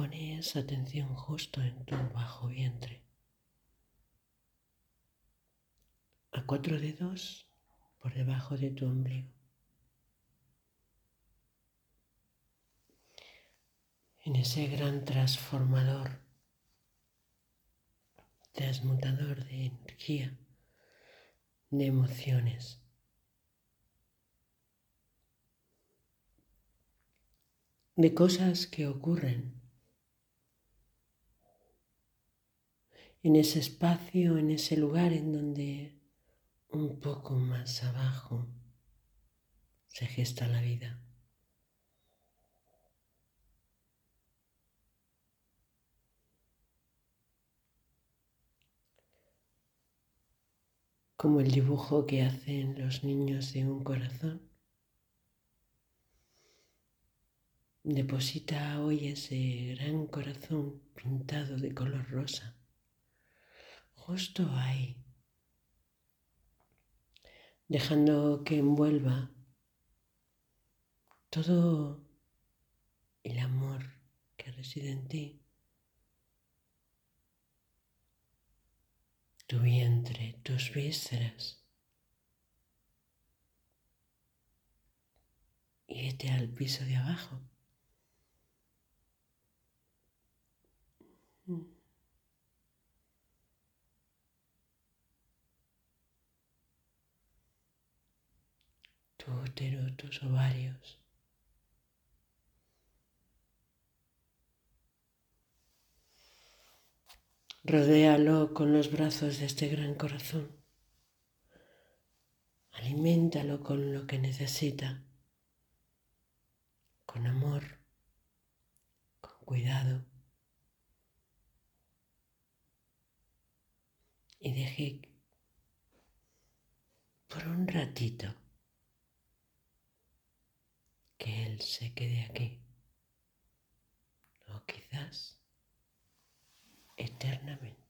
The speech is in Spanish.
pones atención justo en tu bajo vientre. A cuatro dedos por debajo de tu ombligo. En ese gran transformador, transmutador de energía, de emociones. de cosas que ocurren en ese espacio, en ese lugar en donde un poco más abajo se gesta la vida. Como el dibujo que hacen los niños de un corazón. Deposita hoy ese gran corazón pintado de color rosa, justo ahí, dejando que envuelva todo el amor que reside en ti, tu vientre, tus vísceras. Y vete al piso de abajo. Tu útero, tus ovarios. Rodéalo con los brazos de este gran corazón. Aliméntalo con lo que necesita, con amor, con cuidado. y dejé por un ratito que Él se quede aquí, o quizás eternamente.